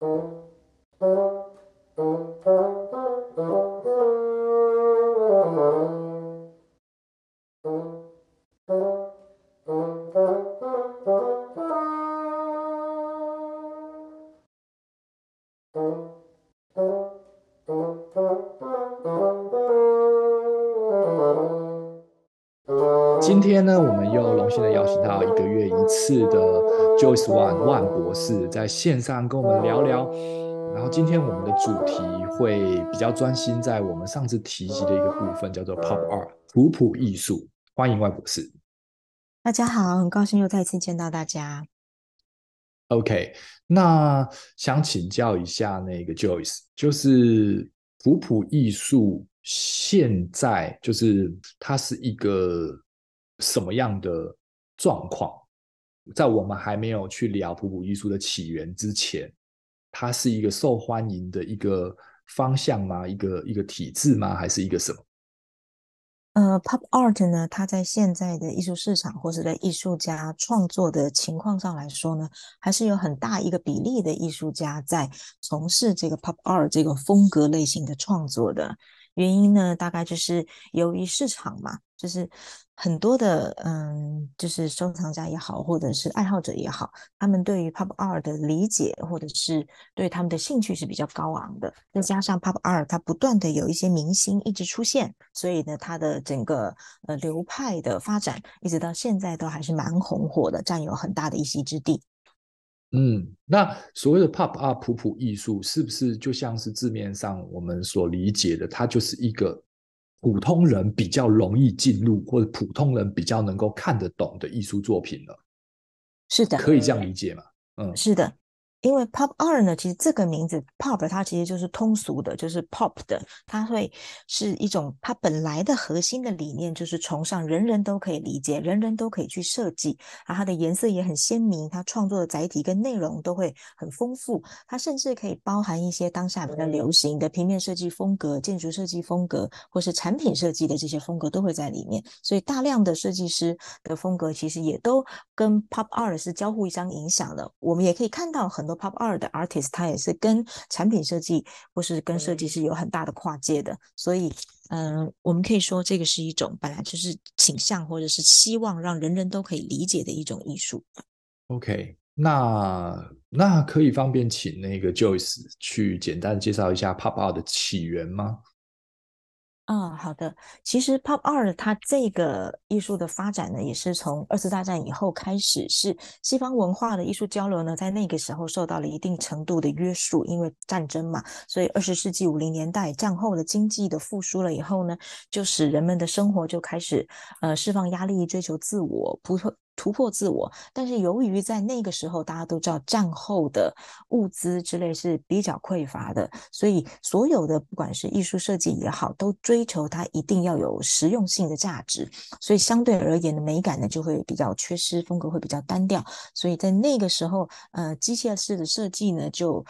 Oh. 今天呢，我们又荣幸的邀请到一个月一次的 Joyce One 万博士在线上跟我们聊聊。然后今天我们的主题会比较专心在我们上次提及的一个部分，叫做 Pop Art 普普艺术。欢迎万博士。大家好，很高兴又再次见到大家。OK，那想请教一下那个 Joyce，就是普普艺术现在就是它是一个。什么样的状况，在我们还没有去聊普普艺术的起源之前，它是一个受欢迎的一个方向吗？一个一个体制吗？还是一个什么？呃，Pop Art 呢，它在现在的艺术市场或者在艺术家创作的情况上来说呢，还是有很大一个比例的艺术家在从事这个 Pop Art 这个风格类型的创作的。原因呢，大概就是由于市场嘛，就是很多的，嗯，就是收藏家也好，或者是爱好者也好，他们对于 Pop Art 的理解，或者是对他们的兴趣是比较高昂的。再加上 Pop Art 它不断的有一些明星一直出现，所以呢，它的整个呃流派的发展，一直到现在都还是蛮红火的，占有很大的一席之地。嗯，那所谓的 pop art 普普艺术，是不是就像是字面上我们所理解的，它就是一个普通人比较容易进入，或者普通人比较能够看得懂的艺术作品呢？是的，可以这样理解吗？嗯，是的。因为 pop art 呢，其实这个名字 pop 它其实就是通俗的，就是 pop 的，它会是一种它本来的核心的理念，就是崇尚人人都可以理解，人人都可以去设计，然后它的颜色也很鲜明，它创作的载体跟内容都会很丰富，它甚至可以包含一些当下比较流行的平面设计风格、建筑设计风格，或是产品设计的这些风格都会在里面，所以大量的设计师的风格其实也都跟 pop art 是交互相影响的，我们也可以看到很。Pop Art 的 artist，他也是跟产品设计或是跟设计师有很大的跨界的，所以，嗯、呃，我们可以说这个是一种本来就是倾向或者是希望让人人都可以理解的一种艺术。OK，那那可以方便请那个 Joyce 去简单介绍一下 Pop Art 的起源吗？啊、好的。其实 Pop 二它这个艺术的发展呢，也是从二次大战以后开始，是西方文化的艺术交流呢，在那个时候受到了一定程度的约束，因为战争嘛，所以二十世纪五零年代战后的经济的复苏了以后呢，就使人们的生活就开始呃释放压力，追求自我，不突破自我，但是由于在那个时候大家都知道战后的物资之类是比较匮乏的，所以所有的不管是艺术设计也好，都追求它一定要有实用性的价值，所以相对而言的美感呢就会比较缺失，风格会比较单调，所以在那个时候，呃，机械式的设计呢就。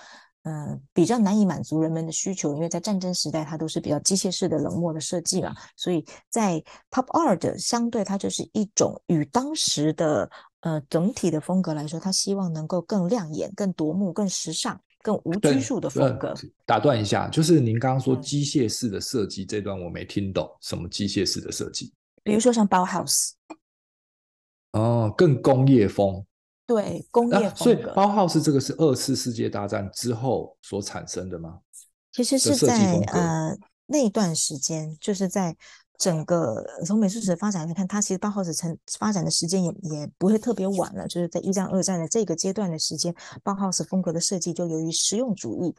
嗯、呃，比较难以满足人们的需求，因为在战争时代，它都是比较机械式的冷漠的设计嘛，所以在 Pop Art 相对它就是一种与当时的呃整体的风格来说，它希望能够更亮眼、更夺目、更时尚、更无拘束的风格。打断一下，就是您刚刚说机械式的设计这段我没听懂，什么机械式的设计？比如说像 Bauhaus，哦，更工业风。对，工业风格。啊，所以包浩斯这个是二次世界大战之后所产生的吗？其实是在呃那段时间，就是在整个从美术史的发展来看，它其实包浩斯成发展的时间也也不会特别晚了，就是在一战、二战的这个阶段的时间，包浩斯风格的设计就由于实用主义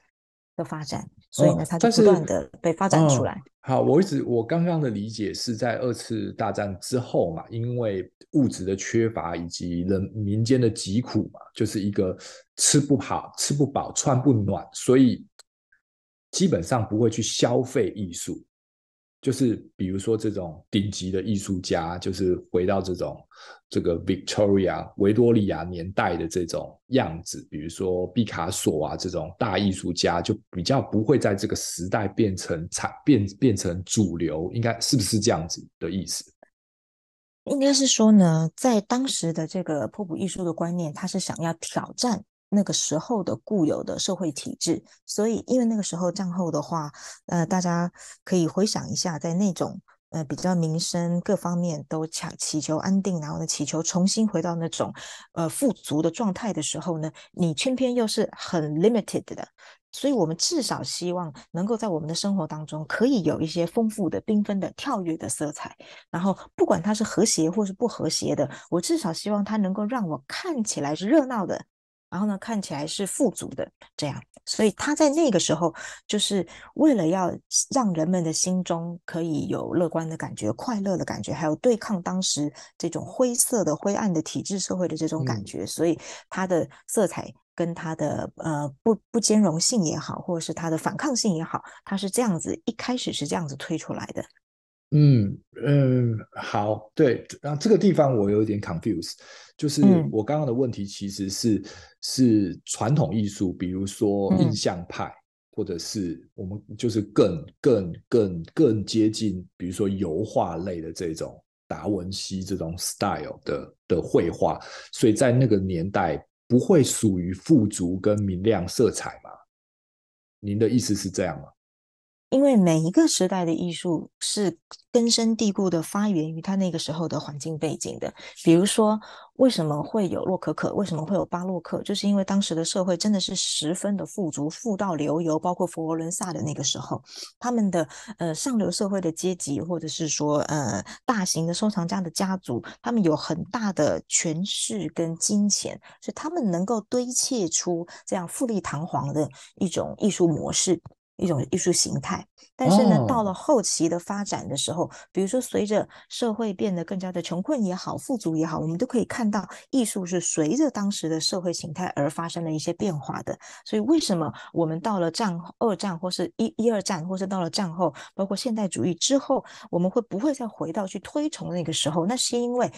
的发展，所以呢，它就不断的被发展出来。嗯。好，我一直我刚刚的理解是在二次大战之后嘛，因为物质的缺乏以及人民间的疾苦嘛，就是一个吃不好、吃不饱、穿不暖，所以基本上不会去消费艺术。就是比如说这种顶级的艺术家，就是回到这种这个 Victoria 维多利亚年代的这种样子，比如说毕卡索啊这种大艺术家，就比较不会在这个时代变成产变变成主流，应该是不是这样子的意思？应该是说呢，在当时的这个普普艺术的观念，他是想要挑战那个时候的固有的社会体制，所以因为那个时候战后的话，呃，大家可以回想一下，在那种呃比较民生各方面都强祈求安定，然后呢祈求重新回到那种呃富足的状态的时候呢，你偏偏又是很 limited 的，所以我们至少希望能够在我们的生活当中可以有一些丰富的、缤纷的、跳跃的色彩，然后不管它是和谐或是不和谐的，我至少希望它能够让我看起来是热闹的。然后呢，看起来是富足的这样，所以他在那个时候就是为了要让人们的心中可以有乐观的感觉、快乐的感觉，还有对抗当时这种灰色的、灰暗的体制社会的这种感觉，嗯、所以他的色彩跟他的呃不不兼容性也好，或者是他的反抗性也好，它是这样子一开始是这样子推出来的。嗯嗯，好，对，然后这个地方我有点 confused，就是我刚刚的问题其实是、嗯、是传统艺术，比如说印象派，嗯、或者是我们就是更更更更接近，比如说油画类的这种达文西这种 style 的的绘画，所以在那个年代不会属于富足跟明亮色彩吗？您的意思是这样吗？因为每一个时代的艺术是根深蒂固的发源于他那个时候的环境背景的。比如说，为什么会有洛可可？为什么会有巴洛克？就是因为当时的社会真的是十分的富足，富到流油。包括佛罗伦萨的那个时候，他们的呃上流社会的阶级，或者是说呃大型的收藏家的家族，他们有很大的权势跟金钱，所以他们能够堆砌出这样富丽堂皇的一种艺术模式。一种艺术形态，但是呢，oh. 到了后期的发展的时候，比如说随着社会变得更加的穷困也好，富足也好，我们都可以看到艺术是随着当时的社会形态而发生了一些变化的。所以，为什么我们到了战二战或是一一二战，或是到了战后，包括现代主义之后，我们会不会再回到去推崇那个时候？那是因为。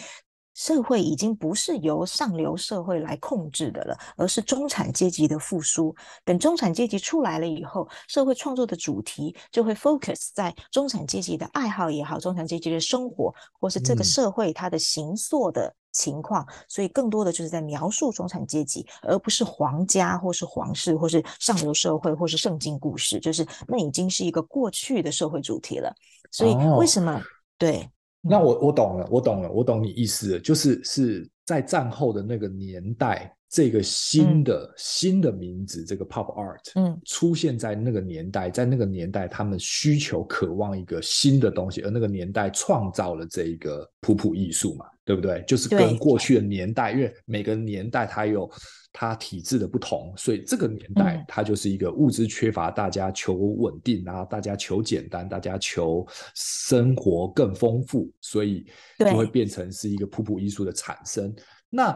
社会已经不是由上流社会来控制的了，而是中产阶级的复苏。等中产阶级出来了以后，社会创作的主题就会 focus 在中产阶级的爱好也好，中产阶级的生活，或是这个社会它的形塑的情况。嗯、所以，更多的就是在描述中产阶级，而不是皇家，或是皇室，或是上流社会，或是圣经故事。就是那已经是一个过去的社会主题了。所以，为什么？哦、对。那我我懂了，我懂了，我懂你意思了，就是是在战后的那个年代，这个新的、嗯、新的名字，这个 pop art，嗯，出现在那个年代，在那个年代，他们需求、渴望一个新的东西，而那个年代创造了这一个普普艺术嘛，对不对？就是跟过去的年代，因为每个年代它有。它体制的不同，所以这个年代它就是一个物资缺乏，大家求稳定，然后大家求简单，大家求生活更丰富，所以就会变成是一个普普艺术的产生。那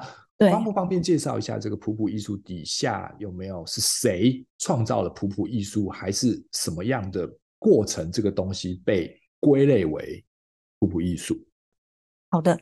方不方便介绍一下这个普普艺术底下有没有是谁创造了普普艺术，还是什么样的过程？这个东西被归类为普普艺术？好的，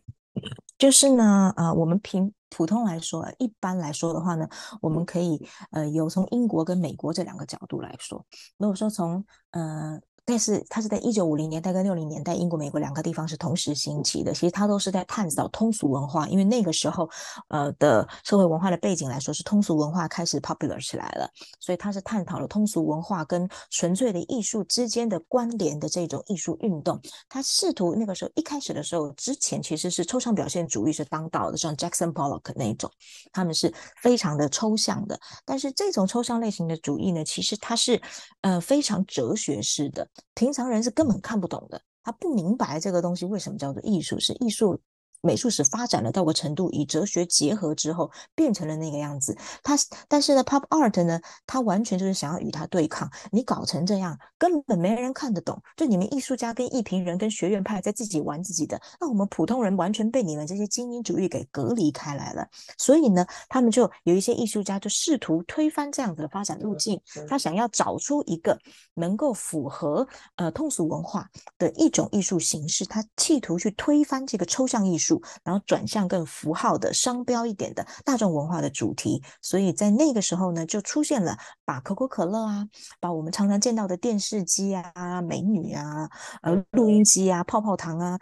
就是呢，呃，我们凭。普通来说，一般来说的话呢，我们可以呃有从英国跟美国这两个角度来说。如果说从呃。但是它是在一九五零年代跟六零年代，英国、美国两个地方是同时兴起的。其实它都是在探讨通俗文化，因为那个时候，呃的社会文化的背景来说，是通俗文化开始 popular 起来了。所以它是探讨了通俗文化跟纯粹的艺术之间的关联的这种艺术运动。它试图那个时候一开始的时候，之前其实是抽象表现主义是当道的，像 Jackson Pollock 那一种，他们是非常的抽象的。但是这种抽象类型的主义呢，其实它是呃非常哲学式的。平常人是根本看不懂的，他不明白这个东西为什么叫做艺术，是艺术。美术史发展了到个程度，与哲学结合之后，变成了那个样子。他，但是呢，pop art 呢，他完全就是想要与它对抗。你搞成这样，根本没人看得懂。就你们艺术家跟艺评人跟学院派在自己玩自己的，那我们普通人完全被你们这些精英主义给隔离开来了。所以呢，他们就有一些艺术家就试图推翻这样子的发展路径。他想要找出一个能够符合呃通俗文化的一种艺术形式，他企图去推翻这个抽象艺术。然后转向更符号的商标一点的大众文化的主题，所以在那个时候呢，就出现了把可口可乐啊，把我们常常见到的电视机啊、美女啊、呃录音机啊、泡泡糖啊、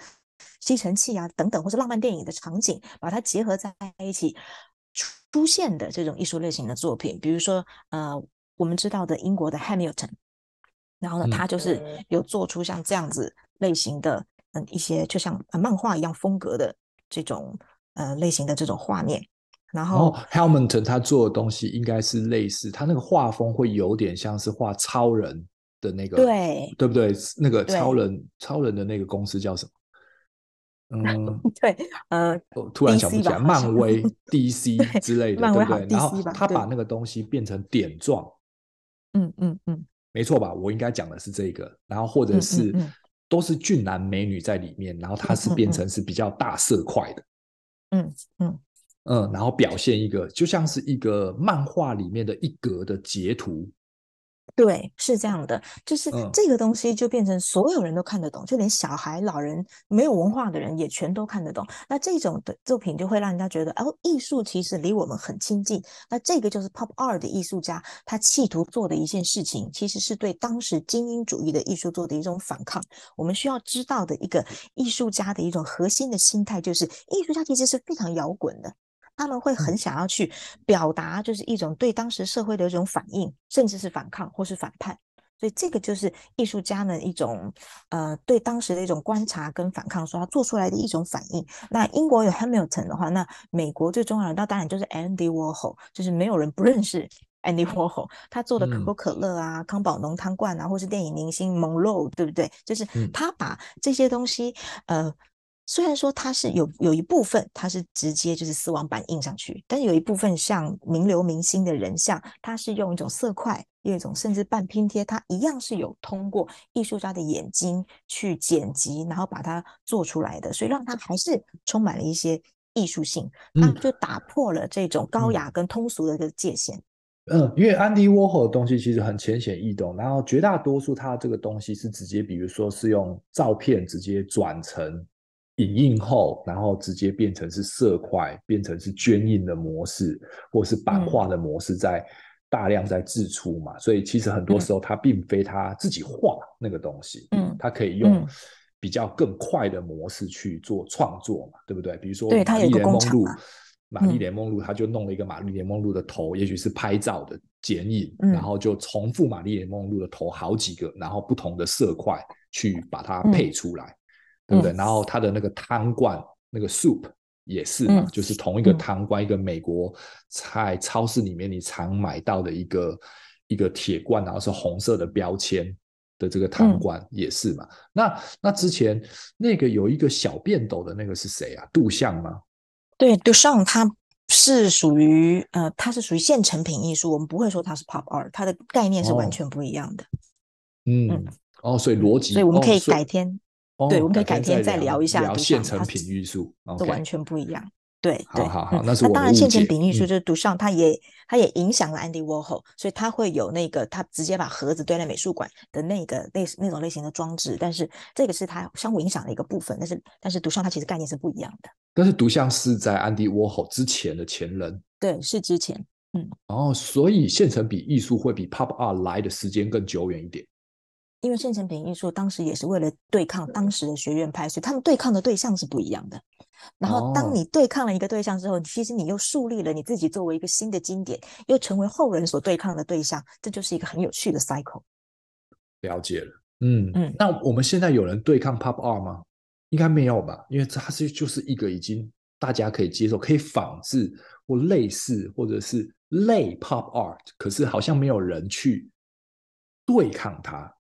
吸尘器啊等等，或是浪漫电影的场景，把它结合在一起。出现的这种艺术类型的作品，比如说呃，我们知道的英国的 Hamilton，然后呢，他就是有做出像这样子类型的嗯一些就像漫画一样风格的这种呃类型的这种画面。然后、哦、Hamilton 他做的东西应该是类似，他那个画风会有点像是画超人的那个，对对不对？那个超人超人的那个公司叫什么？嗯，对，呃，我突然想不起来，漫威、DC 之类的，对不对？然后他把那个东西变成点状，嗯嗯嗯，没错吧？我应该讲的是这个，然后或者是都是俊男美女在里面，然后它是变成是比较大色块的，嗯嗯。嗯，然后表现一个就像是一个漫画里面的一格的截图，对，是这样的，就是这个东西就变成所有人都看得懂，嗯、就连小孩、老人、没有文化的人也全都看得懂。那这种的作品就会让人家觉得，哦，艺术其实离我们很亲近。那这个就是 Pop Art 的艺术家他企图做的一件事情，其实是对当时精英主义的艺术做的一种反抗。我们需要知道的一个艺术家的一种核心的心态，就是艺术家其实是非常摇滚的。他们会很想要去表达，就是一种对当时社会的一种反应，甚至是反抗或是反叛。所以这个就是艺术家们一种呃对当时的一种观察跟反抗，说他做出来的一种反应。那英国有 Hamilton 的话，那美国最重要的那当然就是 Andy Warhol，就是没有人不认识 Andy Warhol。他做的可口可乐啊、嗯、康宝浓汤罐啊，或是电影明星 Monroe，对不对？就是他把这些东西呃。虽然说它是有有一部分它是直接就是丝网版印上去，但是有一部分像名流明星的人像，它是用一种色块，用一种甚至半拼贴，它一样是有通过艺术家的眼睛去剪辑，然后把它做出来的，所以让它还是充满了一些艺术性，那就打破了这种高雅跟通俗的一个界限。嗯，因为安迪沃霍的东西其实很浅显易懂，然后绝大多数它这个东西是直接，比如说是用照片直接转成。影印后，然后直接变成是色块，变成是绢印的模式，或是版画的模式，在大量在制出嘛。嗯、所以其实很多时候，他并非他自己画那个东西，嗯，他可以用比较更快的模式去做创作嘛，嗯、对不对？比如说玛丽莲梦露，玛丽莲梦露，他就弄了一个玛丽莲梦露的头，也许是拍照的剪影，嗯、然后就重复玛丽莲梦露的头好几个，然后不同的色块去把它配出来。嗯对不对？然后它的那个汤罐，那个 soup 也是嘛，嗯、就是同一个汤罐，嗯、一个美国在超市里面你常买到的一个一个铁罐，然后是红色的标签的这个汤罐也是嘛。嗯、那那之前那个有一个小便斗的那个是谁啊？杜象吗？对，杜尚他是属于呃，它是属于现成品艺术，我们不会说它是 pop art，它的概念是完全不一样的。哦嗯，嗯哦，所以逻辑，所以我们可以改天。哦对，我们可以改天再聊一下。聊现成品艺术，这完全不一样。对，好好好，那是我那当然，现成品艺术就是独尚，它也它也影响了 Andy Warhol，所以他会有那个他直接把盒子堆在美术馆的那个类那种类型的装置。但是这个是他相互影响的一个部分。但是但是独尚它其实概念是不一样的。但是独像是在 Andy Warhol 之前的前人。对，是之前。嗯。哦，所以现成品艺术会比 Pop Art 来的时间更久远一点。因为现成品艺术当时也是为了对抗当时的学院派，所以他们对抗的对象是不一样的。然后，当你对抗了一个对象之后，其实你又树立了你自己作为一个新的经典，又成为后人所对抗的对象，这就是一个很有趣的 cycle。了解了，嗯嗯。那我们现在有人对抗 Pop Art 吗？应该没有吧，因为它是就是一个已经大家可以接受、可以仿制或类似或者是类 Pop Art，可是好像没有人去对抗它。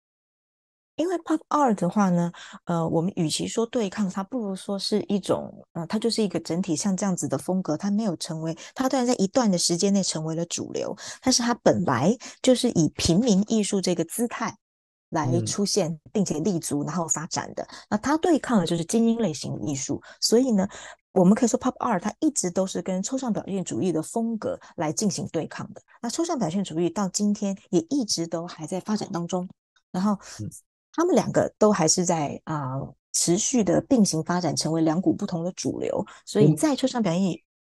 因为 pop art 的话呢，呃，我们与其说对抗它，不如说是一种，呃，它就是一个整体，像这样子的风格，它没有成为，它虽然在一段的时间内成为了主流，但是它本来就是以平民艺术这个姿态来出现，并且立足，然后发展的。嗯、那它对抗的就是精英类型的艺术，所以呢，我们可以说 pop art 它一直都是跟抽象表现主义的风格来进行对抗的。那抽象表现主义到今天也一直都还在发展当中，然后。嗯他们两个都还是在啊、呃、持续的并行发展，成为两股不同的主流。所以在抽象表现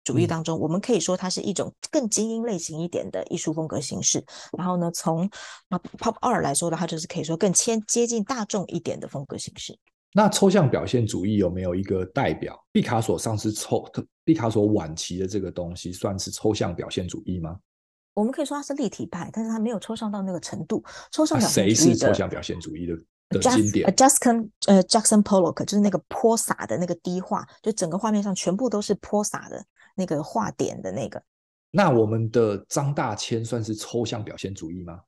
主义当中，嗯、我们可以说它是一种更精英类型一点的艺术风格形式。然后呢，从啊 Pop Art 来说的话，就是可以说更接接近大众一点的风格形式。那抽象表现主义有没有一个代表？毕卡索上是抽，毕卡索晚期的这个东西算是抽象表现主义吗？我们可以说它是立体派，但是它没有抽象到那个程度。抽象表现主义、啊、谁是抽象表现主义的的经典 Jackson 呃，Jackson Pollock 就是那个泼洒的那个滴画，就整个画面上全部都是泼洒的那个画点的那个。那我们的张大千算是抽象表现主义吗？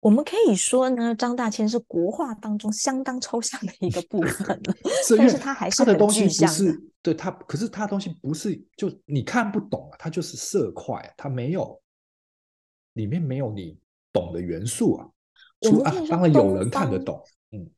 我们可以说呢，张大千是国画当中相当抽象的一个部分 了，但是他还是。他的东西不是对他，可是他的东西不是就你看不懂啊，他就是色块，他没有里面没有你懂的元素啊。我们可以说、啊、当然有人看得懂。嗯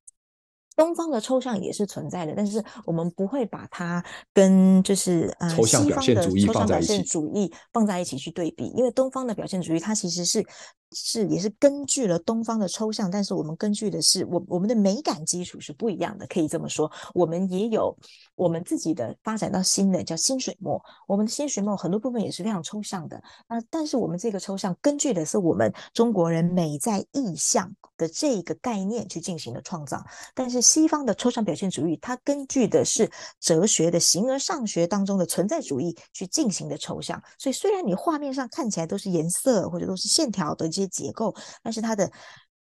东方的抽象也是存在的，但是我们不会把它跟就是呃抽象表现主义放在一起，抽象表现主义放在一起去对比，因为东方的表现主义它其实是是也是根据了东方的抽象，但是我们根据的是我我们的美感基础是不一样的，可以这么说。我们也有我们自己的发展到新的叫新水墨，我们的新水墨很多部分也是非常抽象的啊，但是我们这个抽象根据的是我们中国人美在意象的这个概念去进行的创造，但是。西方的抽象表现主义，它根据的是哲学的形而上学当中的存在主义去进行的抽象，所以虽然你画面上看起来都是颜色或者都是线条的些结构，但是它的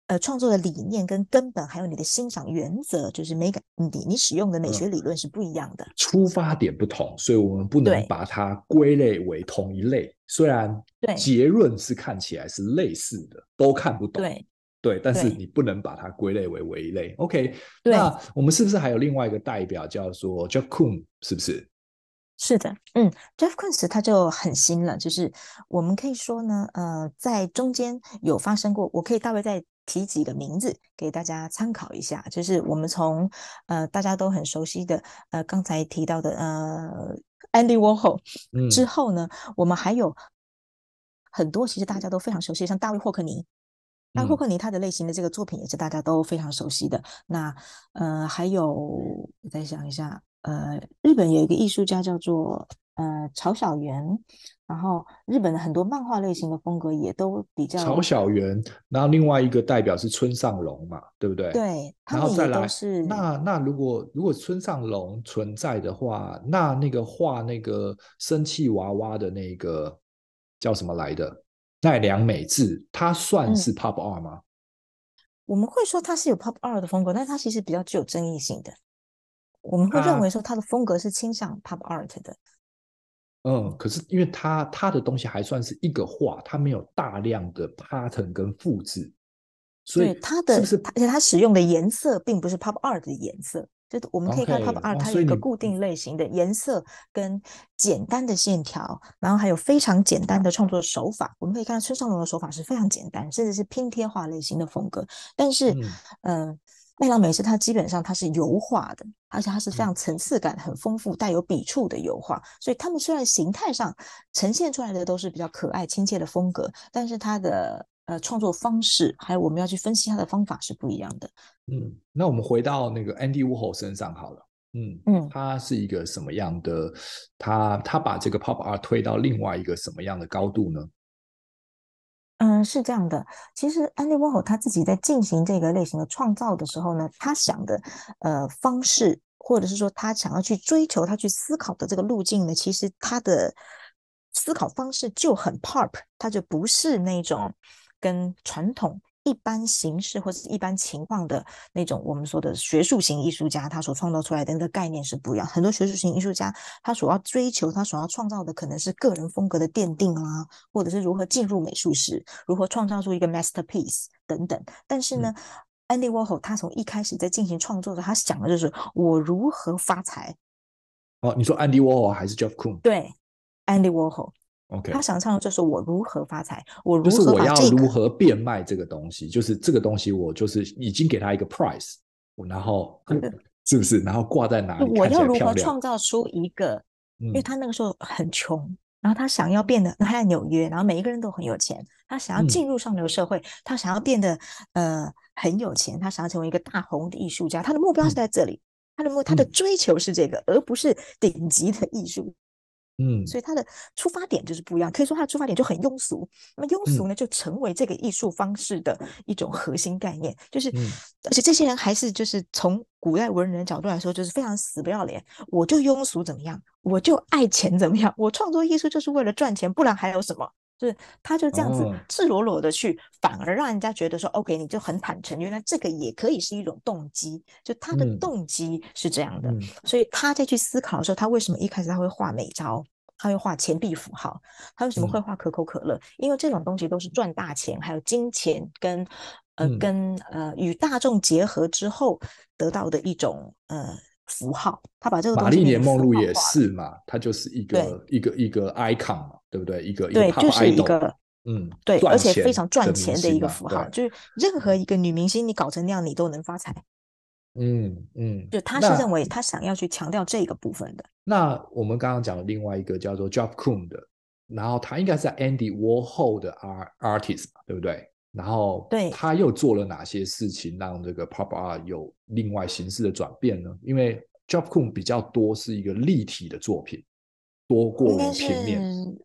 呃创作的理念跟根本，还有你的欣赏原则，就是美感，你你使用的美学理论是不一样的，出发点不同，所以我们不能把它归类为同一类。虽然对结论是看起来是类似的，都看不懂。对。对，但是你不能把它归类为为一类。OK，那我们是不是还有另外一个代表叫做 Jeff Koons？是不是？是的，嗯，Jeff Koons 他就很新了，就是我们可以说呢，呃，在中间有发生过，我可以大概再提几个名字给大家参考一下，就是我们从呃大家都很熟悉的呃刚才提到的呃 Andy Warhol 之后呢，嗯，我们还有很多其实大家都非常熟悉，像大卫霍克尼。那霍克尼他的类型的这个作品也是大家都非常熟悉的。那呃，还有我再想一下，呃，日本有一个艺术家叫做呃曹小源，然后日本的很多漫画类型的风格也都比较曹小源。然后另外一个代表是村上隆嘛，对不对？对，然后再来是那那如果如果村上隆存在的话，那那个画那个生气娃娃的那个叫什么来的？奈良美智，他算是 pop art 吗？嗯，我们会说他是有 pop art 的风格，但他其实比较具有争议性的。我们会认为说他的风格是倾向 pop art 的。啊，嗯，可是因为他他的东西还算是一个画，他没有大量的 pattern 跟复制，所以他的是是而且他使用的颜色并不是 pop art 的颜色。就我们可以看 Pop Art，它有一个固定类型的颜色跟简单的线条，然后还有非常简单的创作手法。我们可以看到村上隆的手法是非常简单，甚至是拼贴画类型的风格。但是，嗯、呃，奈良美是它基本上它是油画的，而且它是非常层次感很丰富、带有笔触的油画。所以，它们虽然形态上呈现出来的都是比较可爱亲切的风格，但是它的。呃，创作方式还有我们要去分析它的方法是不一样的。嗯，那我们回到那个 Andy Warhol 身上好了。嗯嗯，他是一个什么样的？他他把这个 Pop Art 推到另外一个什么样的高度呢？嗯，是这样的。其实 Andy Warhol 他自己在进行这个类型的创造的时候呢，他想的呃方式，或者是说他想要去追求、他去思考的这个路径呢，其实他的思考方式就很 Pop，他就不是那种。跟传统一般形式或者一般情况的那种我们说的学术型艺术家，他所创造出来的那个概念是不一样。很多学术型艺术家，他所要追求、他所要创造的可能是个人风格的奠定啊，或者是如何进入美术史，如何创造出一个 masterpiece 等等。但是呢，嗯，Andy Warhol 他从一开始在进行创作的，他想的就是我如何发财。哦，你说 Andy Warhol 还是 Jeff Koons？对，Andy Warhol。Okay. 他想唱的就是我如何发财，我如何、这个、就是我要如何变卖这个东西，就是这个东西我就是已经给他一个 price，然后是不是？然后挂在哪里？我要如何创造出一个？因为他那个时候很穷，嗯、然后他想要变得，他在纽约，然后每一个人都很有钱，他想要进入上流社会，嗯、他想要变得呃很有钱，他想要成为一个大红的艺术家，他的目标是在这里，嗯、他的目他的追求是这个，而不是顶级的艺术。嗯，所以他的出发点就是不一样。可以说他的出发点就很庸俗，那么庸俗呢，就成为这个艺术方式的一种核心概念。就是，嗯、而且这些人还是就是从古代文人的角度来说，就是非常死不要脸。我就庸俗怎么样？我就爱钱怎么样？我创作艺术就是为了赚钱，不然还有什么？就是他就这样子赤裸裸的去，哦、反而让人家觉得说，OK，你就很坦诚，原来这个也可以是一种动机，就他的动机是这样的，嗯、所以他在去思考的时候，他为什么一开始他会画美招，他会画钱币符号，他为什么会画可口可乐？嗯、因为这种东西都是赚大钱，还有金钱跟呃、嗯、跟呃与大众结合之后得到的一种呃。符号，他把这个。玛丽莲梦露也是嘛，它就是一个一个一个 icon 嘛，对不对？一个对，一个就是一个嗯，对，而且非常赚钱的一个符号，就是任何一个女明星，你搞成那样，你都能发财。嗯嗯，就他是认为他想要去强调这个部分的。那我们刚刚讲的另外一个叫做 Job Coon 的，然后他应该是 Andy Warhol 的 art artist 嘛，对不对？然后，对，他又做了哪些事情，让这个 pop art 有另外形式的转变呢？因为 Geoff Koon 比较多是一个立体的作品，多过平面。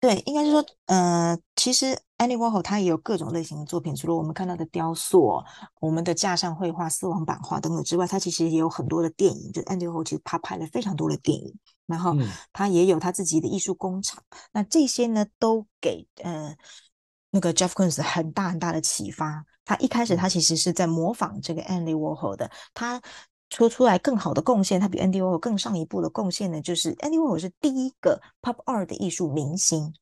对，应该是说，呃，其实 Andy Warhol 他也有各种类型的作品，除了我们看到的雕塑、我们的架上绘画、丝网版画等等之外，他其实也有很多的电影。就 Andy Warhol 其实他拍了非常多的电影，然后他也有他自己的艺术工厂。嗯、那这些呢，都给呃。那个 Jeff Koons 很大很大的启发。他一开始他其实是在模仿这个 Andy Warhol 的。他说出来更好的贡献，他比 Andy Warhol 更上一步的贡献呢，就是 Andy Warhol 是第一个 Pop Art 的艺术明星。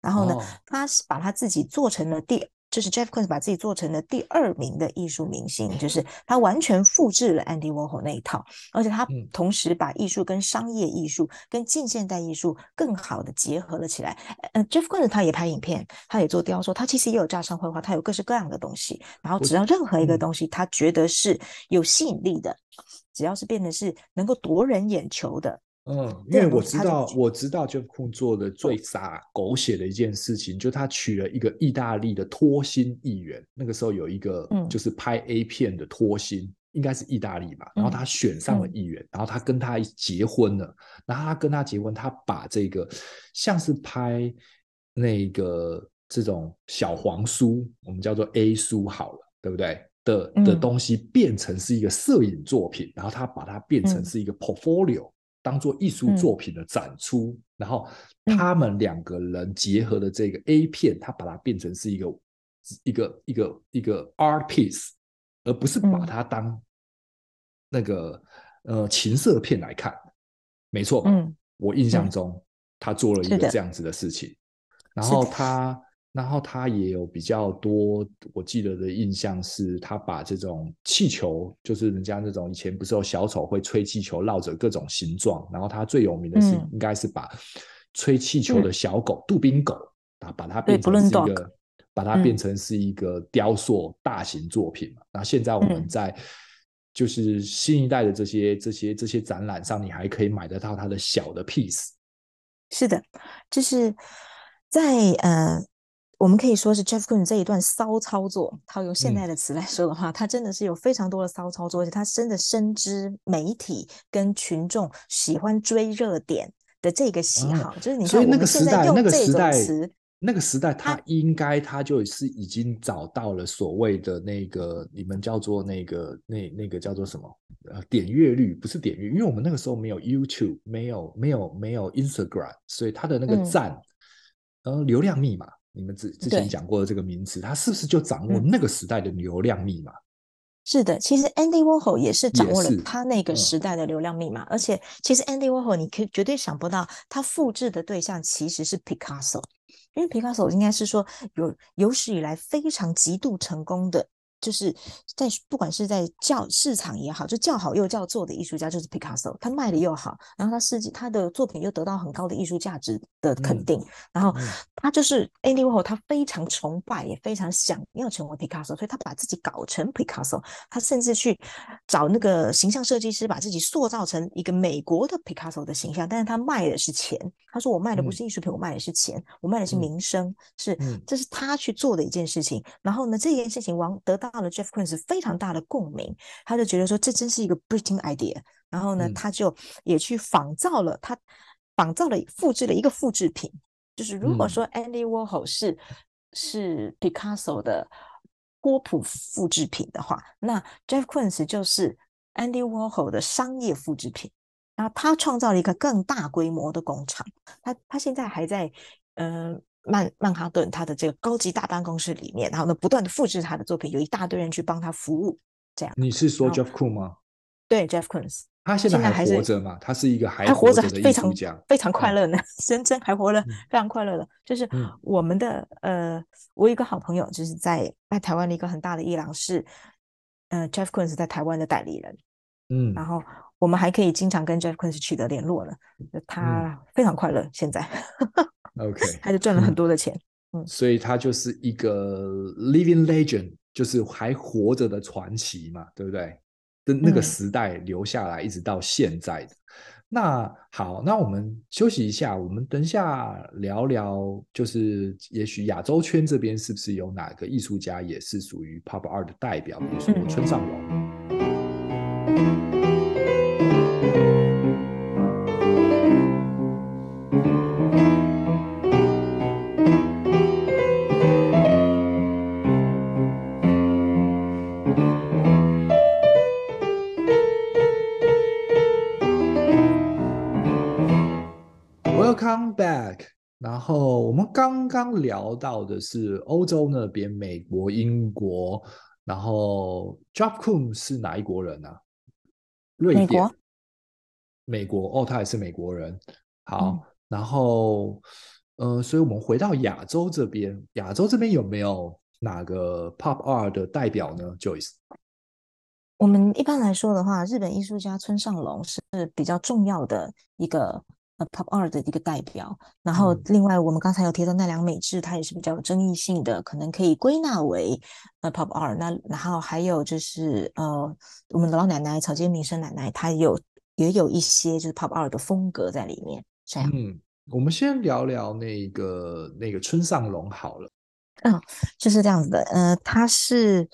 然后呢，哦、他是把他自己做成了第。就是 Jeff Koons 把自己做成了第二名的艺术明星，就是他完全复制了 Andy Warhol 那一套，而且他同时把艺术跟商业艺术跟近现代艺术更好的结合了起来。呃，Jeff Koons 他也拍影片，他也做雕塑，他其实也有架上绘画，他有各式各样的东西。然后只要任何一个东西他觉得是有吸引力的，只要是变得是能够夺人眼球的。嗯，因为我知道，我知道 Jeff Koons 做的最傻狗血的一件事情，就他娶了一个意大利的脱星艺员。那个时候有一个，就是拍 A 片的脱星，应该是意大利吧。然后他选上了艺员，然后他跟他结婚了。然后他跟他结婚，他把这个像是拍那个这种小黄书，我们叫做 A 书好了，对不对？的的东西变成是一个摄影作品，然后他把它变成是一个 portfolio。当做艺术作品的展出，嗯、然后他们两个人结合的这个 A 片，他把它变成是一个一个一个一个 art piece，而不是把它当那个、嗯、呃情色片来看，没错吧？嗯、我印象中他做了一个这样子的事情，然后。他。然后他也有比较多，我记得的印象是，他把这种气球，就是人家那种以前不是有小丑会吹气球，绕着各种形状。然后他最有名的是，应该是把吹气球的小狗、嗯、杜宾狗，啊，把它变成是一个，把它变成是一个雕塑大型作品。然后现在我们在就是新一代的这些这些这些展览上，你还可以买得到它的小的 piece。是的，就是在呃。我们可以说是 Jeff Koons 这一段骚操作，他用现代的词来说的话，嗯、他真的是有非常多的骚操作，而且他真的深知媒体跟群众喜欢追热点的这个喜好，嗯、就是你看我们现在用这种词，那个时代他应该他就是已经找到了所谓的那个你们叫做那个那那个叫做什么呃点阅率不是点阅，因为我们那个时候没有 YouTube，没有没有没有 Instagram，所以他的那个赞、嗯、呃流量密码。你们之之前讲过的这个名词，他是不是就掌握那个时代的流量密码？嗯、是的，其实 Andy Warhol 也是掌握了他那个时代的流量密码，嗯、而且其实 Andy Warhol 你可以绝对想不到，他复制的对象其实是 Picasso，因为 Picasso 应该是说有有史以来非常极度成功的。就是在不管是在叫市场也好，就叫好又叫座的艺术家就是 Picasso，他卖的又好，然后他设计他的作品又得到很高的艺术价值的肯定，嗯、然后他就是 Andy Warhol，他非常崇拜也非常想要成为 Picasso，所以他把自己搞成 Picasso，他甚至去找那个形象设计师把自己塑造成一个美国的 Picasso 的形象，但是他卖的是钱，他说我卖的不是艺术品，嗯、我卖的是钱，我卖的是名声，嗯、是这是他去做的一件事情，然后呢这件事情往得到。到了 Jeff Koons 非常大的共鸣，他就觉得说这真是一个 Britain idea，然后呢，嗯、他就也去仿造了他仿造了、复制了一个复制品。就是如果说 Andy Warhol 是、嗯、是 Picasso 的波普复制品的话，那 Jeff Koons 就是 Andy Warhol 的商业复制品。然后他创造了一个更大规模的工厂，他他现在还在呃曼曼哈顿他的这个高级大办公室里面，然后呢不断的复制他的作品，有一大堆人去帮他服务。这样，你是说 Jeff Koons 吗？对，Jeff Koons。他现在还活着吗？他是一个还活着的非常非常快乐呢，深、嗯、深还活了非常快乐的。就是我们的、嗯、呃，我有一个好朋友，就是在在台湾的一个很大的伊朗是，呃，Jeff Koons 在台湾的代理人。嗯，然后我们还可以经常跟 Jeff Koons 取得联络呢。他非常快乐，现在。OK，他就赚了很多的钱。嗯，所以他就是一个 living legend，就是还活着的传奇嘛，对不对？的那个时代留下来，一直到现在的。嗯、那好，那我们休息一下，我们等一下聊聊，就是也许亚洲圈这边是不是有哪个艺术家也是属于 Pop Art 的代表，比如说村上隆。嗯然后我们刚刚聊到的是欧洲那边，美国、英国，然后 Koons 是哪一国人呢、啊？瑞典、美国，美国哦，他也是美国人。好，嗯、然后呃，所以我们回到亚洲这边，亚洲这边有没有哪个 Pop Art 的代表呢？Joyce，我们一般来说的话，日本艺术家村上隆是比较重要的一个。Pop Art 的一个代表，然后另外我们刚才有提到奈良美智，他也是比较有争议性的，可能可以归纳为呃 Pop Art。那然后还有就是呃我们的老奶奶草间弥生奶奶，她有也有一些就是 Pop Art 的风格在里面。这样，嗯，我们先聊聊那个那个村上隆好了。嗯，就是这样子的，呃，他是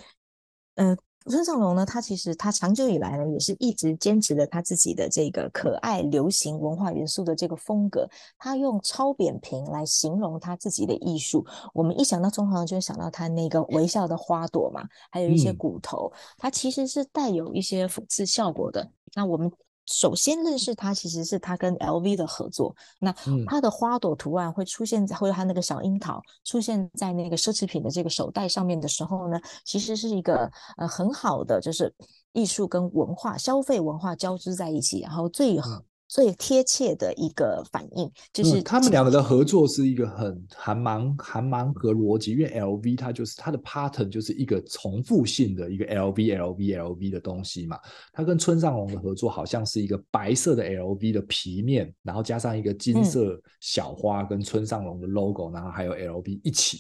呃。村上隆呢，他其实他长久以来呢，也是一直坚持着他自己的这个可爱流行文化元素的这个风格。他用超扁平来形容他自己的艺术。我们一想到村上隆，就会想到他那个微笑的花朵嘛，还有一些骨头，它其实是带有一些讽刺效果的。那我们。首先认识它，其实是它跟 LV 的合作。那它的花朵图案会出现在，或者它那个小樱桃出现在那个奢侈品的这个手袋上面的时候呢，其实是一个呃很好的，就是艺术跟文化、消费文化交织在一起，然后最。最贴切的一个反应就是、嗯、他们两个的合作是一个很还蛮还蛮合逻辑，因为 LV 它就是它的 pattern 就是一个重复性的一个 LV LV LV 的东西嘛。它跟村上隆的合作好像是一个白色的 LV 的皮面，然后加上一个金色小花跟村上隆的 logo，、嗯、然后还有 LV 一起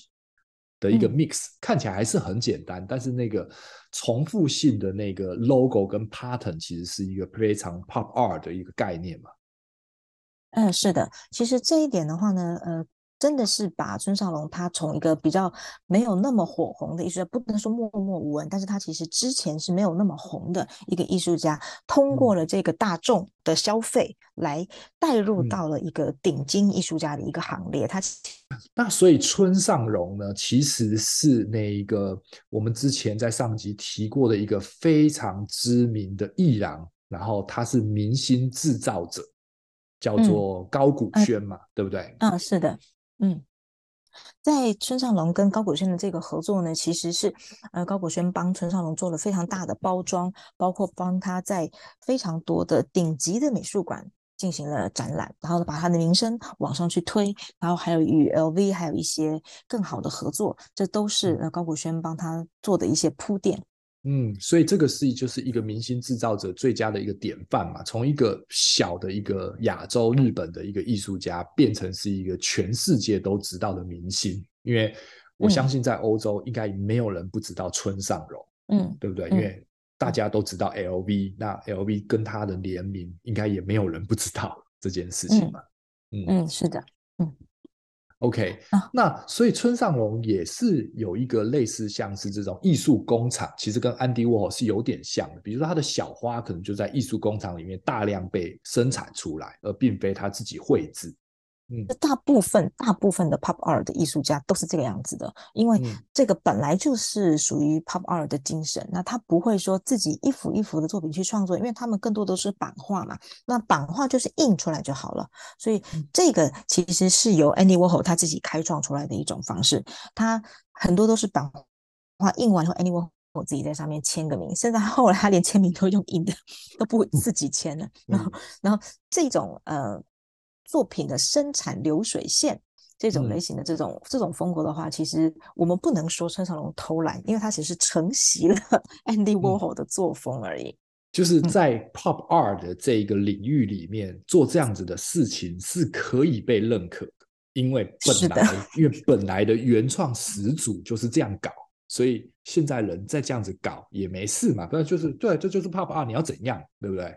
的一个 mix，、嗯、看起来还是很简单，但是那个重复性的那个 logo 跟 pattern 其实是一个非常 pop art 的一个概念嘛。嗯，是的，其实这一点的话呢，呃。真的是把村上隆他从一个比较没有那么火红的艺术家，不能说默默无闻，但是他其实之前是没有那么红的一个艺术家，通过了这个大众的消费来带入到了一个顶尖艺术家的一个行列。他那所以村上隆呢，其实是那一个我们之前在上集提过的一个非常知名的艺廊，然后他是明星制造者，叫做高古轩嘛，嗯、对不对？嗯，是的。嗯，在村上隆跟高古轩的这个合作呢，其实是呃高古轩帮村上隆做了非常大的包装，包括帮他在非常多的顶级的美术馆进行了展览，然后把他的名声往上去推，然后还有与 LV 还有一些更好的合作，这都是呃高古轩帮他做的一些铺垫。嗯，所以这个是就是一个明星制造者最佳的一个典范嘛，从一个小的一个亚洲日本的一个艺术家，变成是一个全世界都知道的明星。因为我相信在欧洲应该没有人不知道村上隆，嗯，对不对？因为大家都知道 LV，那 LV 跟他的联名，应该也没有人不知道这件事情嘛。嗯嗯，是的，嗯。OK，、啊、那所以村上隆也是有一个类似像是这种艺术工厂，其实跟安迪沃霍是有点像的。比如说他的小花可能就在艺术工厂里面大量被生产出来，而并非他自己绘制。嗯，大部分大部分的 pop art 的艺术家都是这个样子的，因为这个本来就是属于 pop art 的精神。嗯、那他不会说自己一幅一幅的作品去创作，因为他们更多都是版画嘛。那版画就是印出来就好了。所以这个其实是由 Andy Warhol 他自己开创出来的一种方式。他很多都是版画印完后，Andy Warhol 自己在上面签个名。甚至后来他连签名都用印的，都不自己签了。嗯、然后，然后这种呃。作品的生产流水线这种类型的这种、嗯、这种风格的话，其实我们不能说村上龙偷懒，因为他只是承袭了 Andy Warhol 的作风而已。就是在 Pop Art 的这一个领域里面、嗯、做这样子的事情是可以被认可的，因为本来因为本来的原创始祖就是这样搞，所以现在人再这样子搞也没事嘛，不然就是对，这就是 Pop Art，你要怎样，对不对？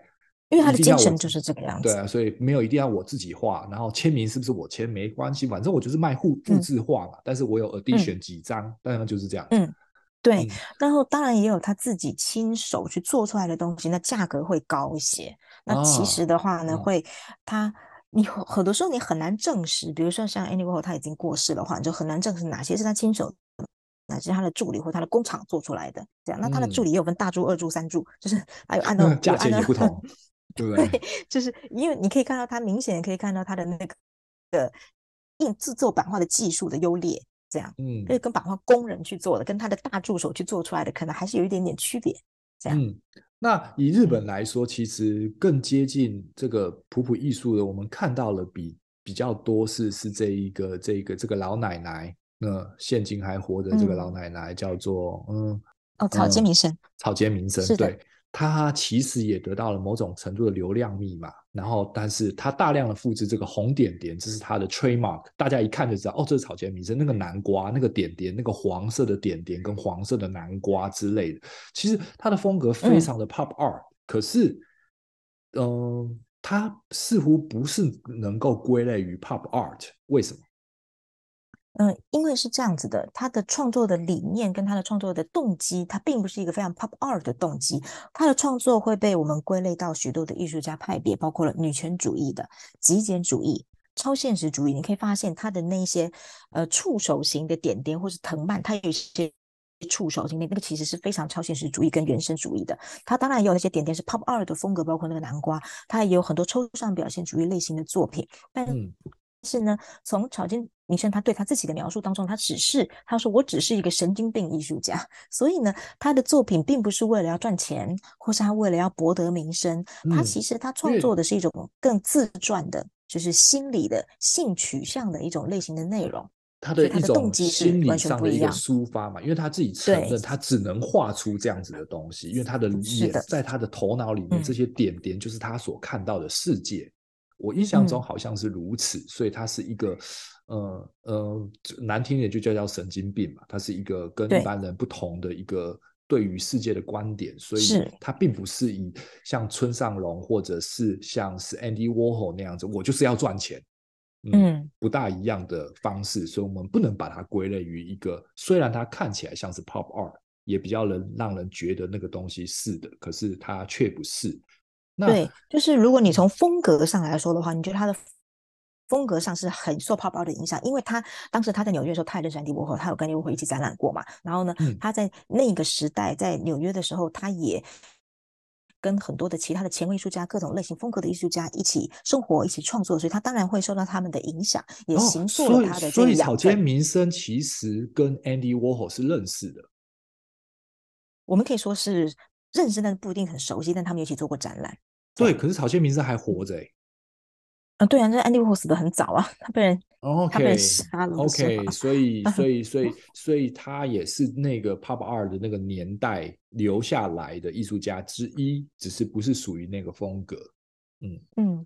因为他的精神就是这个样子，对啊，所以没有一定要我自己画，然后签名是不是我签没关系，反正我就是卖复复制画嘛。嗯、但是我有 edition 几张，当然、嗯、就是这样。嗯，对。嗯、然后当然也有他自己亲手去做出来的东西，那价格会高一些。那其实的话呢，啊、会他你很多时候你很难证实，比如说像 Andy Warhol 他已经过世的话，你就很难证实哪些是他亲手，哪些是他的助理或他的工厂做出来的。这样，那他的助理也有分大助、二助、三助，就是还有按照 价钱也不同。对，对，就是因为你可以看到他明显可以看到他的那个的印制作版画的技术的优劣，这样，嗯，所以跟版画工人去做的，跟他的大助手去做出来的，可能还是有一点点区别，这样。嗯，那以日本来说，其实更接近这个普普艺术的，我们看到了比比较多是是这一个这一个这个老奶奶，那现今还活着这个老奶奶叫做嗯，嗯哦草间弥生，草间弥生，对。他其实也得到了某种程度的流量密码，然后，但是他大量的复制这个红点点，这是他的 trademark，大家一看就知道，哦，这是草间弥生那个南瓜，那个点点，那个黄色的点点跟黄色的南瓜之类的。其实他的风格非常的 pop art，嗯，可是，嗯，呃，他似乎不是能够归类于 pop art，为什么？嗯，因为是这样子的，他的创作的理念跟他的创作的动机，他并不是一个非常 pop art 的动机。他的创作会被我们归类到许多的艺术家派别，包括了女权主义的、极简主义、超现实主义。你可以发现他的那些呃触手型的点点或是藤蔓，他有一些触手型的那个其实是非常超现实主义跟原生主义的。他当然也有那些点点是 pop art 的风格，包括那个南瓜，他也有很多抽象表现主义类型的作品，但是呢，从草间。弥生他对他自己的描述当中，他只是他说，我只是一个神经病艺术家，所以呢，他的作品并不是为了要赚钱，或是他为了要博得名声，嗯、他其实他创作的是一种更自传的，就是心理的性取向的一种类型的内容。他的一种心理上的一个抒发嘛，因为他自己承认他只能画出这样子的东西，因为他的眼在他的头脑里面，这些点点就是他所看到的世界。嗯、我印象中好像是如此，嗯、所以他是一个。呃呃，难听点就叫叫神经病嘛，他是一个跟一般人不同的一个对于世界的观点，所以他并不是以像村上隆或者是像是 Andy Warhol 那样子，我就是要赚钱，嗯，嗯不大一样的方式，所以我们不能把它归类于一个，虽然它看起来像是 Pop Art，也比较能让人觉得那个东西是的，可是它却不是。那对，就是如果你从风格上来说的话，你觉得它的。风格上是很受 pop art 的影响，因为他当时他在纽约的时候，他也认识安迪沃荷，他有跟安迪沃荷一起展览过嘛。然后呢，嗯、他在那个时代在纽约的时候，他也跟很多的其他的前卫艺术家、各种类型风格的艺术家一起生活、一起创作，所以他当然会受到他们的影响，也形塑了他的这个、哦。所以，所以草间弥生其实跟 Andy Warhol 是认识的。我们可以说是认识，但是不一定很熟悉。但他们一起做过展览。对，可是草间弥生还活着、欸啊，对啊，那安迪沃霍死的很早啊，他被人他被人杀了。OK，所以，所以，所以，所以他也是那个 Pop Art 的那个年代留下来的艺术家之一，只是不是属于那个风格。嗯嗯，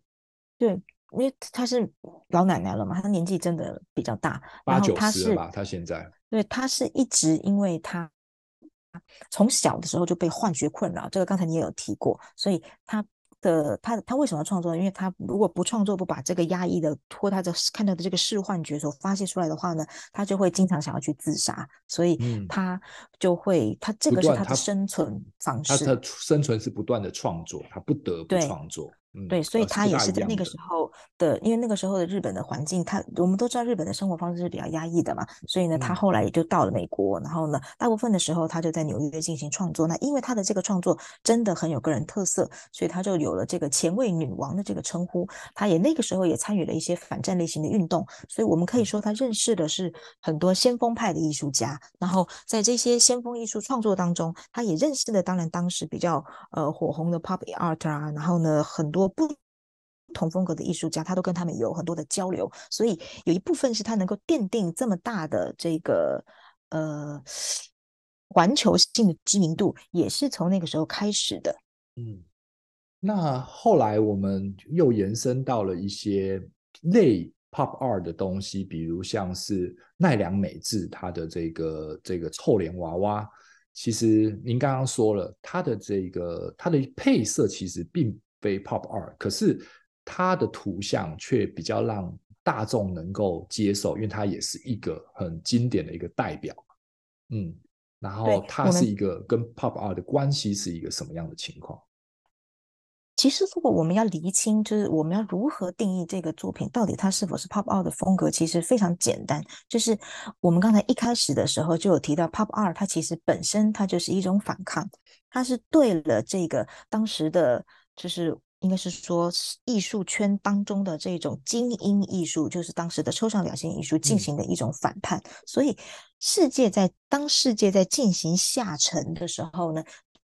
对，因为他是老奶奶了嘛，他年纪真的比较大，八九十了吧？他现在，对，他是一直因为他从小的时候就被幻觉困扰，这个刚才你也有提过，所以他。的他他为什么要创作？因为他如果不创作，不把这个压抑的或他的看到的这个视幻觉所发泄出来的话呢，他就会经常想要去自杀，所以他就会、嗯、他这个是他的生存方式。他的生存是不断的创作，他不得不创作。对，所以他也是在那个时候的，因为那个时候的日本的环境，他我们都知道日本的生活方式是比较压抑的嘛，所以呢，他后来也就到了美国，然后呢，大部分的时候他就在纽约进行创作。那因为他的这个创作真的很有个人特色，所以他就有了这个前卫女王的这个称呼。他也那个时候也参与了一些反战类型的运动，所以我们可以说他认识的是很多先锋派的艺术家。然后在这些先锋艺术创作当中，他也认识了当然当时比较呃火红的 pop art 啊，然后呢很多。不同风格的艺术家，他都跟他们有很多的交流，所以有一部分是他能够奠定这么大的这个呃环球性的知名度，也是从那个时候开始的。嗯，那后来我们又延伸到了一些类 pop 二的东西，比如像是奈良美智他的这个这个臭脸娃娃，其实您刚刚说了，他的这个他的配色其实并。非 pop art，可是它的图像却比较让大众能够接受，因为它也是一个很经典的一个代表。嗯，然后它是一个跟 pop art 的关系是一个什么样的情况？其实，如果我们要厘清，就是我们要如何定义这个作品到底它是否是 pop art 的风格，其实非常简单，就是我们刚才一开始的时候就有提到，pop art 它其实本身它就是一种反抗，它是对了这个当时的。就是应该是说，艺术圈当中的这种精英艺术，就是当时的抽象表现艺术进行的一种反叛。嗯。所以，世界在当世界在进行下沉的时候呢，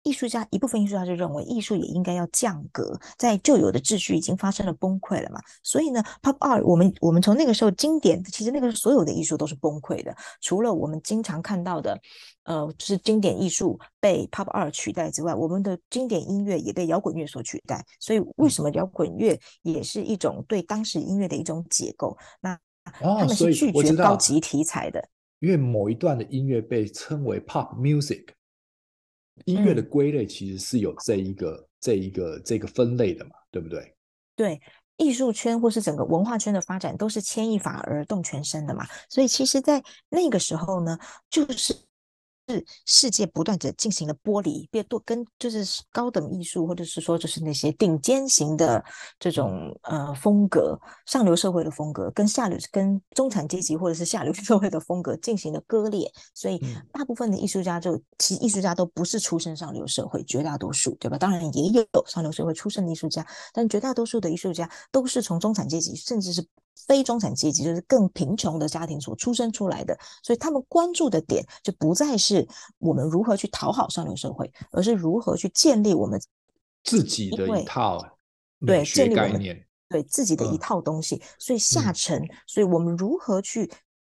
艺术家一部分艺术家就认为，艺术也应该要降格，在旧有的秩序已经发生了崩溃了嘛。所以呢，Pop Art，我们我们从那个时候经典，其实那个所有的艺术都是崩溃的，除了我们经常看到的，呃，就是经典艺术被 Pop Art 取代之外，我们的经典音乐也被摇滚乐所取代。所以，为什么摇滚乐也是一种对当时音乐的一种解构？那他们是拒绝高级题材的，因为某一段的音乐被称为 Pop Music。音乐的归类其实是有这一个、嗯、这一个、这个分类的嘛，对不对？对，艺术圈或是整个文化圈的发展都是牵一发而动全身的嘛，所以其实，在那个时候呢，就是。是世界不断的进行了剥离，变多跟就是高等艺术，或者是说就是那些顶尖型的这种呃风格，上流社会的风格，跟下流跟中产阶级或者是下流社会的风格进行了割裂。所以大部分的艺术家就其实艺术家都不是出身上流社会，绝大多数对吧？当然也有上流社会出身的艺术家，但绝大多数的艺术家都是从中产阶级，甚至是。非中产阶级就是更贫穷的家庭所出生出来的，所以他们关注的点就不再是我们如何去讨好上流社会，而是如何去建立我们自己的一套对建立概念，对自己的一套东西。所以下沉，所以我们如何去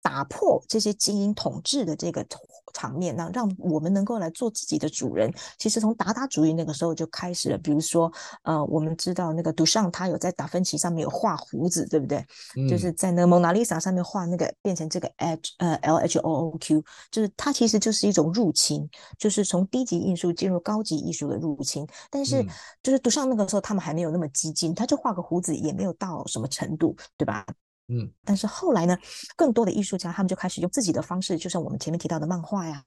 打破这些精英统治的这个场面，那让我们能够来做自己的主人。其实从达达主义那个时候就开始了。比如说，呃，我们知道那个杜尚他有在达芬奇上面有画胡子，对不对？嗯、就是在那个蒙娜丽莎上面画那个变成这个 H 呃 L H O O Q，就是它其实就是一种入侵，就是从低级艺术进入高级艺术的入侵。但是就是杜尚那个时候他们还没有那么激进，他就画个胡子也没有到什么程度，对吧？嗯，但是后来呢，更多的艺术家他们就开始用自己的方式，就像我们前面提到的漫画呀，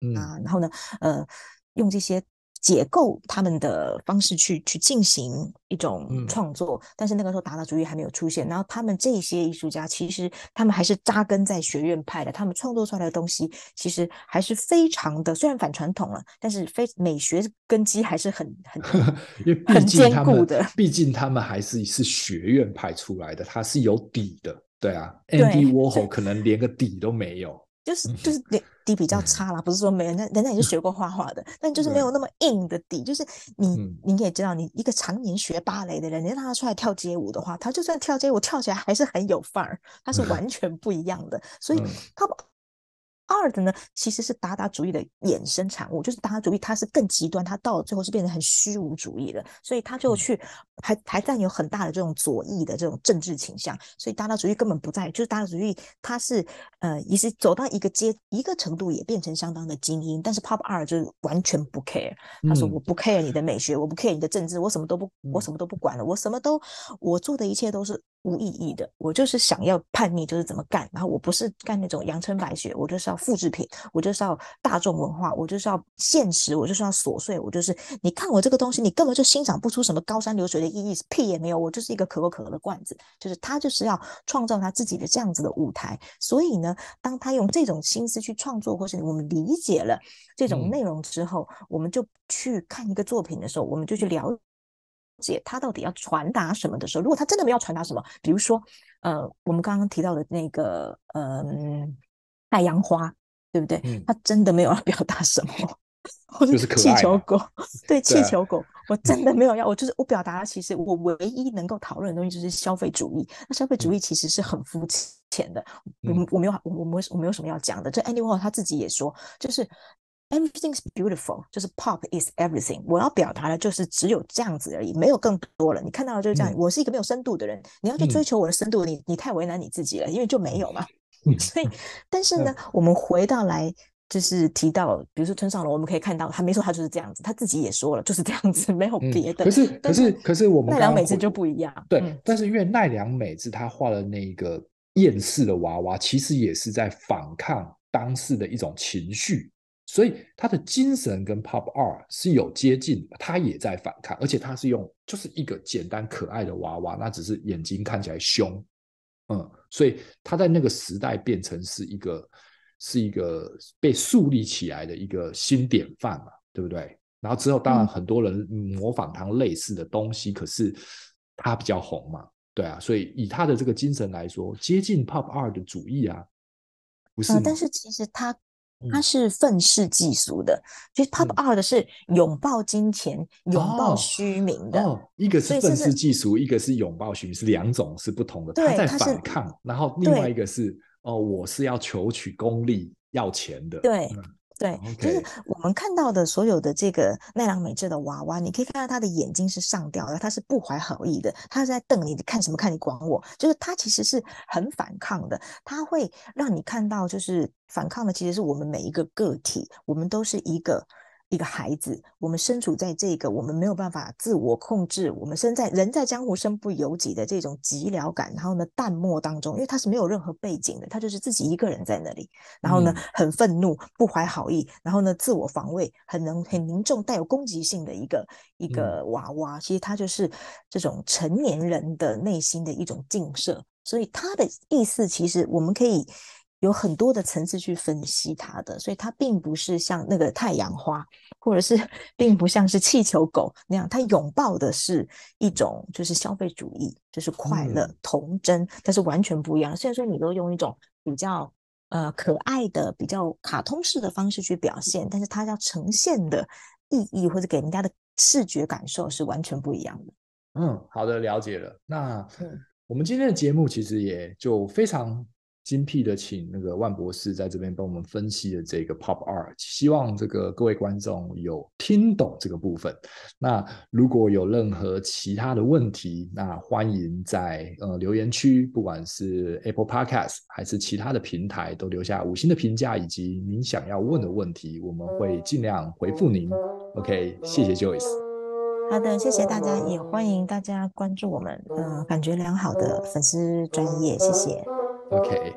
嗯啊，然后呢，呃，用这些。解构他们的方式去去进行一种创作，嗯，但是那个时候达达主义还没有出现。然后他们这些艺术家其实他们还是扎根在学院派的，他们创作出来的东西其实还是非常的，虽然反传统了，但是非美学根基还是很很 因为毕竟他们很坚固的。毕竟他们还是是学院派出来的，他是有底的。对啊，Andy Warhol 可能连个底都没有。就是就是底底比较差啦，不是说没人家人家也是学过画画的，但就是没有那么硬的底。就是你你也知道，你一个常年学芭蕾的人，你让他出来跳街舞的话，他就算跳街舞跳起来还是很有范儿，他是 完全不一样的。所以他二的呢，其实是达达主义的衍生产物，就是达达主义它是更极端，它到了最后是变成很虚无主义的，所以他就去还还占有很大的这种左翼的这种政治倾向，所以达达主义根本不在，就是达达主义它是呃也是走到一个阶一个程度也变成相当的精英，但是 Pop Art 就是完全不 care，他说我不 care 你的美学，我不 care 你的政治，我什么都不我什么都不管了，我什么都我做的一切都是。无意义的，我就是想要叛逆，就是怎么干。然后我不是干那种阳春白雪，我就是要复制品，我就是要大众文化，我就是要现实，我就是要琐碎，我就是你看我这个东西，你根本就欣赏不出什么高山流水的意义，屁也没有，我就是一个可口可乐的罐子。就是他就是要创造他自己的这样子的舞台。所以呢，当他用这种心思去创作，或是我们理解了这种内容之后，嗯、我们就去看一个作品的时候，我们就去了。解他到底要传达什么的时候，如果他真的没有传达什么，比如说，呃，我们刚刚提到的那个，嗯、呃，太阳花，对不对？嗯、他真的没有要表达什么，或者是气球狗，对，气球狗，我真的 没有要，我就是我表达，其实我唯一能够讨论的东西就是消费主义。那消费主义其实是很肤浅的，嗯、我我没有我我没我没有什么要讲的。这 Andy Warhol 他自己也说，就是 Everything's beautiful，就是 Pop is everything。我要表达的就是只有这样子而已，没有更多了。你看到的就是这样。嗯、我是一个没有深度的人，你要去追求我的深度，嗯、你你太为难你自己了，因为就没有嘛。嗯、所以，但是呢，嗯、我们回到来就是提到，比如说村上隆，我们可以看到他没说他就是这样子，他自己也说了就是这样子，没有别的。嗯、可是可是可是我们奈良美智就不一样。对，嗯、但是因为奈良美智他画的那个厌世的娃娃，其实也是在反抗当时的一种情绪。所以他的精神跟 Pop Art 是有接近的，他也在反抗，而且他是用就是一个简单可爱的娃娃，那只是眼睛看起来凶，嗯，所以他在那个时代变成是一个是一个被树立起来的一个新典范嘛，对不对？然后之后当然很多人模仿他类似的东西，嗯、可是他比较红嘛，对啊，所以以他的这个精神来说，接近 Pop Art 的主义啊，不是？呃、但是其实他。它是愤世嫉俗的，其实 Pop Art 是拥抱金钱、拥、嗯、抱虚名的。哦，一个是愤世嫉俗，一个是拥抱虚名，是两种是不同的。对他在反抗，然后另外一个是哦，我是要求取功利、要钱的。对。嗯对.就是我们看到的所有的这个奈良美智的娃娃，你可以看到他的眼睛是上吊的，他是不怀好意的，他是在瞪你，你看什么看？你管我？就是他其实是很反抗的，他会让你看到，就是反抗的其实是我们每一个个体，我们都是一个。一个孩子，我们身处在这个我们没有办法自我控制，我们身在人在江湖身不由己的这种寂寥感，然后呢淡漠当中，因为他是没有任何背景的，他就是自己一个人在那里，然后呢、嗯、很愤怒，不怀好意，然后呢自我防卫，很能很凝重，带有攻击性的一个一个娃娃，其实他就是这种成年人的内心的一种映射，所以他的意思其实我们可以。有很多的层次去分析它的，所以它并不是像那个太阳花，或者是 并不像是气球狗那样，它拥抱的是一种就是消费主义，就是快乐、嗯、童真，但是完全不一样。虽然说你都用一种比较呃可爱的、比较卡通式的方式去表现，但是它要呈现的意义或者给人家的视觉感受是完全不一样的。嗯，好的，了解了。那我们今天的节目其实也就非常。精辟的，请那个万博士在这边帮我们分析的这个 Pop Art，希望这个各位观众有听懂这个部分。那如果有任何其他的问题，那欢迎在呃留言区，不管是 Apple Podcast 还是其他的平台，都留下五星的评价以及您想要问的问题，我们会尽量回复您。OK，谢谢 Joyce。好的，谢谢大家，也欢迎大家关注我们，呃，感觉良好的粉丝专业，谢谢。Okay.